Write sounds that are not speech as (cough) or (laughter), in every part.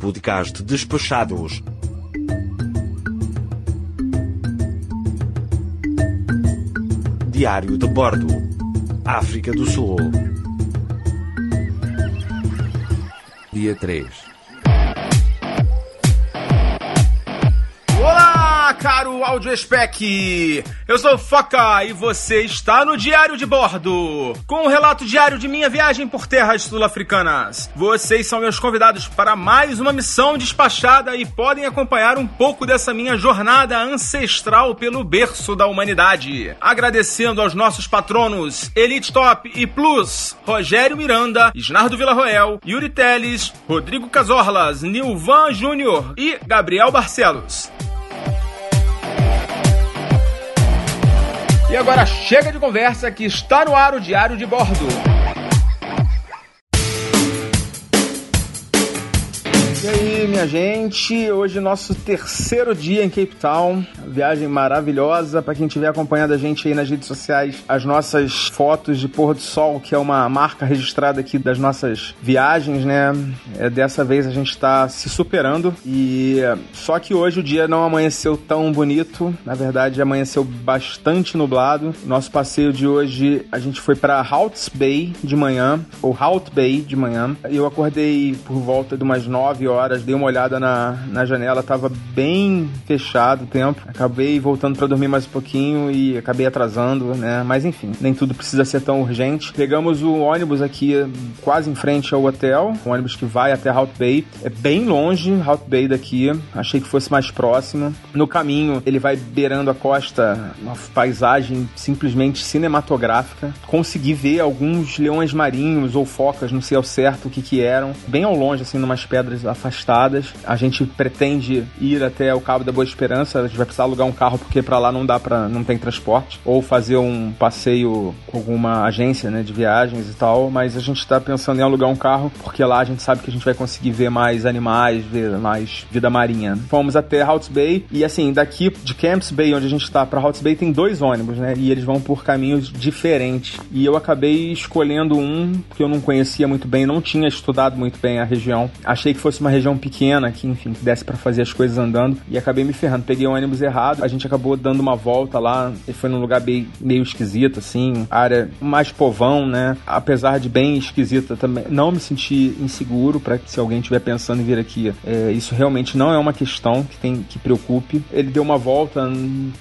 podcast Despachados. Diário de Bordo, África do Sul. Dia 3. Audio Spec! Eu sou Foca e você está no Diário de Bordo, com um relato diário de minha viagem por terras sul-africanas. Vocês são meus convidados para mais uma missão despachada e podem acompanhar um pouco dessa minha jornada ancestral pelo berço da humanidade. Agradecendo aos nossos patronos Elite Top e Plus, Rogério Miranda, Isnardo Villarroel, Yuri Teles, Rodrigo Casorlas, Nilvan Júnior e Gabriel Barcelos. E agora chega de conversa que está no ar o Diário de Bordo. E aí, minha gente, hoje nosso terceiro dia em Cape Town, viagem maravilhosa para quem tiver acompanhando a gente aí nas redes sociais, as nossas fotos de pôr do sol, que é uma marca registrada aqui das nossas viagens, né? É, dessa vez a gente está se superando e só que hoje o dia não amanheceu tão bonito, na verdade amanheceu bastante nublado. Nosso passeio de hoje a gente foi para Halts Bay de manhã, ou Halt Bay de manhã. Eu acordei por volta de umas 9 horas, dei uma olhada na, na janela, tava bem fechado o tempo. Acabei voltando para dormir mais um pouquinho e acabei atrasando, né? Mas enfim, nem tudo precisa ser tão urgente. Pegamos o ônibus aqui quase em frente ao hotel, um ônibus que vai até Halt Bay. É bem longe Halt Bay daqui, achei que fosse mais próximo. No caminho, ele vai beirando a costa, uma paisagem simplesmente cinematográfica. Consegui ver alguns leões marinhos ou focas, não sei ao certo o que que eram, bem ao longe, assim, numas pedras afastadas. A gente pretende ir até o Cabo da Boa Esperança. A gente vai precisar alugar um carro porque para lá não dá para não tem transporte ou fazer um passeio com alguma agência, né, de viagens e tal, mas a gente está pensando em alugar um carro porque lá a gente sabe que a gente vai conseguir ver mais animais, ver mais vida marinha. Fomos até Halts Bay e assim, daqui de Camps Bay, onde a gente está para Halts Bay tem dois ônibus, né? E eles vão por caminhos diferentes. E eu acabei escolhendo um que eu não conhecia muito bem, não tinha estudado muito bem a região. Achei que fosse uma região pequena que, enfim, que desse para fazer as coisas andando e acabei me ferrando. Peguei o ônibus errado, a gente acabou dando uma volta lá e foi num lugar meio, meio esquisito, assim, área mais povão, né? Apesar de bem esquisita também, não me senti inseguro para se alguém estiver pensando em vir aqui. É, isso realmente não é uma questão que tem que preocupe. Ele deu uma volta,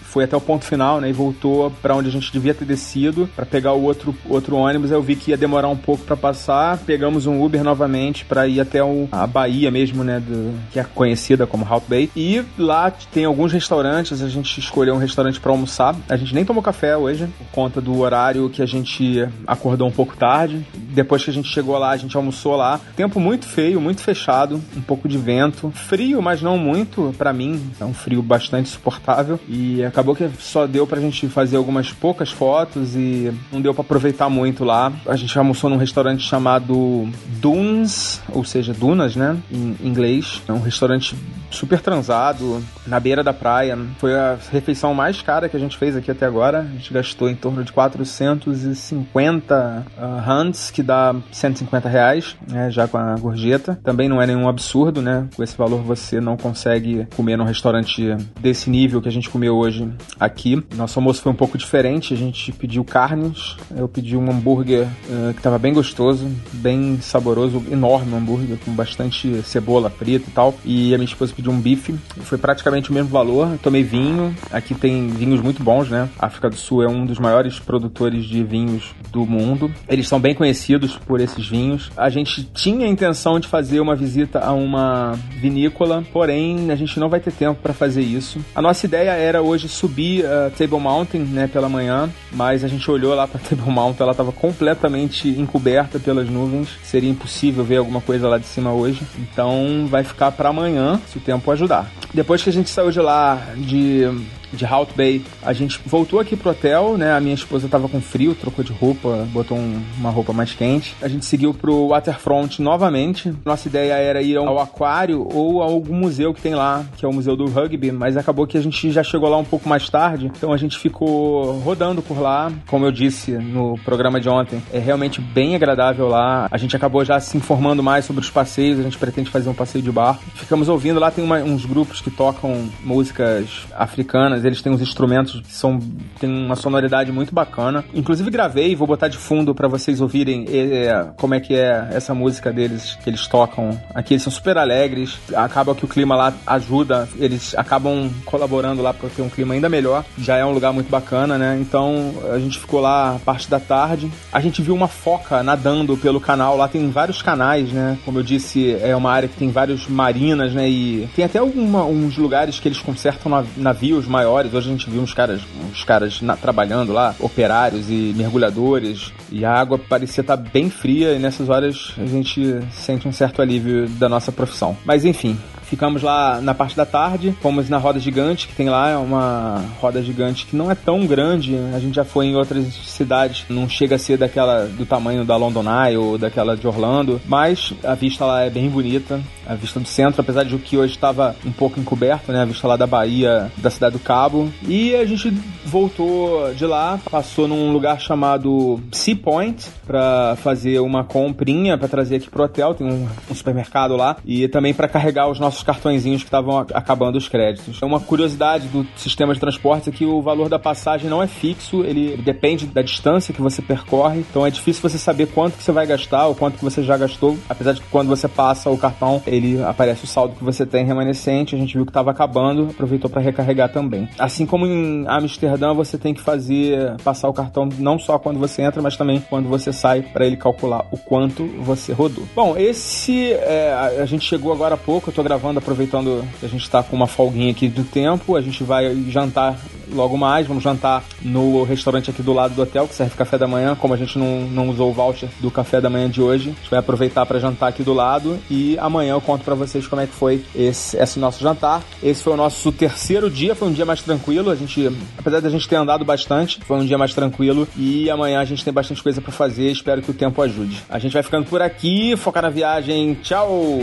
foi até o ponto final, né? E voltou para onde a gente devia ter descido para pegar o outro, outro ônibus. Eu vi que ia demorar um pouco para passar. Pegamos um Uber novamente para ir até o, a Bahia mesmo, né? Do, que é conhecida como Halt Bay. E lá tem alguns restaurantes. A gente escolheu um restaurante para almoçar. A gente nem tomou café hoje por conta do horário que a gente acordou um pouco tarde. Depois que a gente chegou lá, a gente almoçou lá. Tempo muito feio, muito fechado, um pouco de vento, frio, mas não muito para mim. É um frio bastante suportável e acabou que só deu pra gente fazer algumas poucas fotos e não deu para aproveitar muito lá. A gente almoçou num restaurante chamado Dunes, ou seja, Dunas, né, em inglês. É um restaurante super transado, na beira da praia. Foi a refeição mais cara que a gente fez aqui até agora. A gente gastou em torno de 450 uh, rands, que dá 150 reais, né, já com a gorjeta. Também não é nenhum absurdo, né? Com esse valor você não consegue comer num restaurante desse nível que a gente comeu hoje aqui. Nosso almoço foi um pouco diferente. A gente pediu carnes. Eu pedi um hambúrguer uh, que estava bem gostoso, bem saboroso, enorme hambúrguer com bastante cebola frita e tal. E a minha esposa pediu um bife. Foi praticamente o mesmo valor. Tomei vinho. Aqui tem vinhos muito bons, né? A África do Sul é um dos maiores produtores de vinhos do mundo. Eles são bem conhecidos por esses vinhos. A gente tinha a intenção de fazer uma visita a uma vinícola, porém a gente não vai ter tempo para fazer isso. A nossa ideia era hoje subir uh, Table Mountain, né, pela manhã, mas a gente olhou lá para (laughs) Table Mountain, ela estava completamente encoberta pelas nuvens. Seria impossível ver alguma coisa lá de cima hoje. Então vai ficar para amanhã, se o tempo ajudar. Depois que a gente saiu de lá de de Halt Bay. A gente voltou aqui pro hotel, né? A minha esposa tava com frio, trocou de roupa, botou um, uma roupa mais quente. A gente seguiu pro Waterfront novamente. Nossa ideia era ir ao aquário ou a algum museu que tem lá, que é o Museu do Rugby, mas acabou que a gente já chegou lá um pouco mais tarde, então a gente ficou rodando por lá. Como eu disse no programa de ontem, é realmente bem agradável lá. A gente acabou já se informando mais sobre os passeios, a gente pretende fazer um passeio de barco. Ficamos ouvindo lá, tem uma, uns grupos que tocam músicas africanas, eles têm uns instrumentos que são tem uma sonoridade muito bacana. Inclusive gravei, vou botar de fundo para vocês ouvirem é, como é que é essa música deles que eles tocam. Aqui eles são super alegres, acaba que o clima lá ajuda, eles acabam colaborando lá para ter um clima ainda melhor. Já é um lugar muito bacana, né? Então a gente ficou lá a parte da tarde. A gente viu uma foca nadando pelo canal, lá tem vários canais, né? Como eu disse, é uma área que tem vários marinas, né? E tem até alguma, uns lugares que eles consertam navios maiores. Hoje a gente viu uns caras, uns caras na, trabalhando lá, operários e mergulhadores, e a água parecia estar bem fria, e nessas horas a gente sente um certo alívio da nossa profissão. Mas enfim, Ficamos lá na parte da tarde, fomos na roda gigante, que tem lá, é uma roda gigante que não é tão grande, a gente já foi em outras cidades, não chega a ser daquela do tamanho da London Eye ou daquela de Orlando, mas a vista lá é bem bonita, a vista do centro, apesar de o que hoje estava um pouco encoberto, né, a vista lá da Bahia, da cidade do Cabo, e a gente voltou de lá, passou num lugar chamado Sea Point para fazer uma comprinha para trazer aqui pro hotel, tem um, um supermercado lá e também para carregar os nossos nossos cartõezinhos que estavam acabando os créditos. Uma curiosidade do sistema de transporte é que o valor da passagem não é fixo, ele depende da distância que você percorre, então é difícil você saber quanto que você vai gastar ou quanto que você já gastou, apesar de que quando você passa o cartão, ele aparece o saldo que você tem remanescente, a gente viu que estava acabando, aproveitou para recarregar também. Assim como em Amsterdã, você tem que fazer passar o cartão não só quando você entra, mas também quando você sai para ele calcular o quanto você rodou. Bom, esse é, a gente chegou agora há pouco, eu tô gravando gravando, aproveitando que a gente está com uma folguinha aqui do tempo. A gente vai jantar logo mais. Vamos jantar no restaurante aqui do lado do hotel, que serve café da manhã. Como a gente não, não usou o voucher do café da manhã de hoje, a gente vai aproveitar para jantar aqui do lado. E amanhã eu conto para vocês como é que foi esse, esse nosso jantar. Esse foi o nosso terceiro dia, foi um dia mais tranquilo. A gente, apesar da gente ter andado bastante, foi um dia mais tranquilo. E amanhã a gente tem bastante coisa para fazer. Espero que o tempo ajude. A gente vai ficando por aqui, focar na viagem. Tchau!